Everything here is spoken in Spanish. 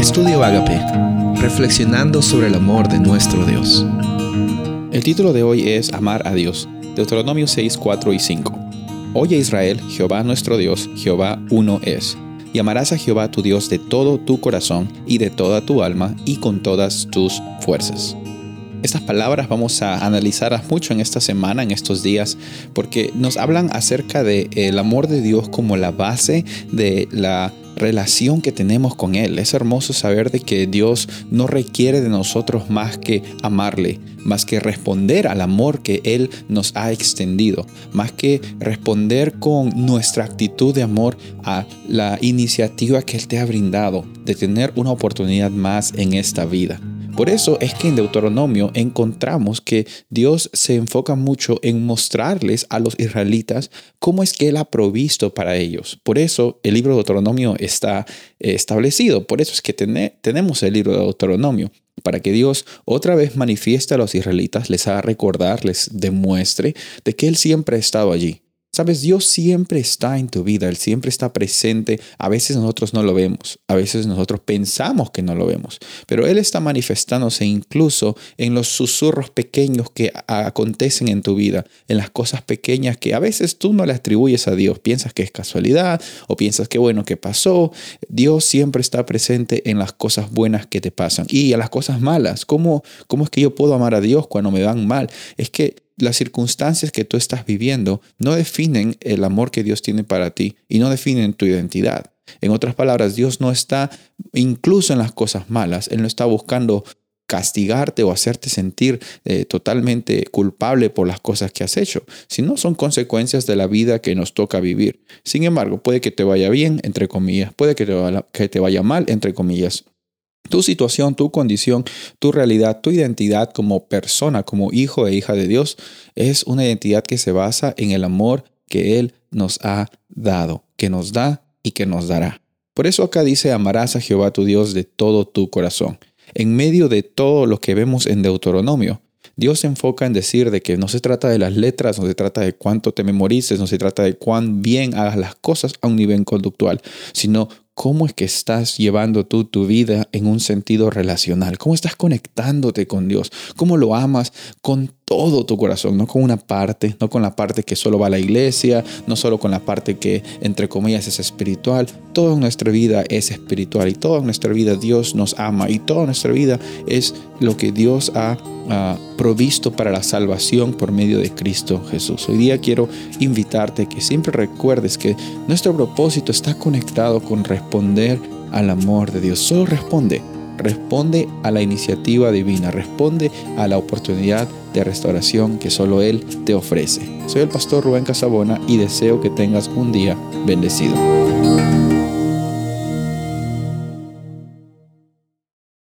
Estudio Agape, reflexionando sobre el amor de nuestro Dios. El título de hoy es Amar a Dios, Deuteronomio 6, 4 y 5. Oye Israel, Jehová nuestro Dios, Jehová uno es. Y amarás a Jehová tu Dios de todo tu corazón y de toda tu alma y con todas tus fuerzas. Estas palabras vamos a analizarlas mucho en esta semana, en estos días, porque nos hablan acerca del el amor de Dios como la base de la relación que tenemos con Él. Es hermoso saber de que Dios no requiere de nosotros más que amarle, más que responder al amor que Él nos ha extendido, más que responder con nuestra actitud de amor a la iniciativa que Él te ha brindado de tener una oportunidad más en esta vida. Por eso es que en Deuteronomio encontramos que Dios se enfoca mucho en mostrarles a los israelitas cómo es que Él ha provisto para ellos. Por eso el libro de Deuteronomio está eh, establecido. Por eso es que tenemos el libro de Deuteronomio para que Dios otra vez manifieste a los israelitas, les haga recordar, les demuestre de que Él siempre ha estado allí, Sabes, Dios siempre está en tu vida, Él siempre está presente. A veces nosotros no lo vemos, a veces nosotros pensamos que no lo vemos, pero Él está manifestándose incluso en los susurros pequeños que acontecen en tu vida, en las cosas pequeñas que a veces tú no le atribuyes a Dios, piensas que es casualidad o piensas que bueno que pasó. Dios siempre está presente en las cosas buenas que te pasan y a las cosas malas. ¿Cómo, cómo es que yo puedo amar a Dios cuando me van mal? Es que las circunstancias que tú estás viviendo no definen el amor que Dios tiene para ti y no definen tu identidad. En otras palabras, Dios no está, incluso en las cosas malas, Él no está buscando castigarte o hacerte sentir eh, totalmente culpable por las cosas que has hecho, sino son consecuencias de la vida que nos toca vivir. Sin embargo, puede que te vaya bien, entre comillas, puede que que te vaya mal, entre comillas, tu situación, tu condición, tu realidad, tu identidad como persona, como hijo e hija de Dios, es una identidad que se basa en el amor que Él nos ha dado, que nos da y que nos dará. Por eso acá dice, amarás a Jehová tu Dios de todo tu corazón. En medio de todo lo que vemos en Deuteronomio, Dios se enfoca en decir de que no se trata de las letras, no se trata de cuánto te memorices, no se trata de cuán bien hagas las cosas a un nivel conductual, sino cómo es que estás llevando tú tu vida en un sentido relacional, cómo estás conectándote con Dios, cómo lo amas con todo tu corazón, no con una parte, no con la parte que solo va a la iglesia, no solo con la parte que entre comillas es espiritual, toda nuestra vida es espiritual y toda nuestra vida Dios nos ama y toda nuestra vida es lo que Dios ha provisto para la salvación por medio de Cristo Jesús. Hoy día quiero invitarte que siempre recuerdes que nuestro propósito está conectado con responder al amor de Dios. Solo responde, responde a la iniciativa divina, responde a la oportunidad de restauración que solo Él te ofrece. Soy el pastor Rubén Casabona y deseo que tengas un día bendecido.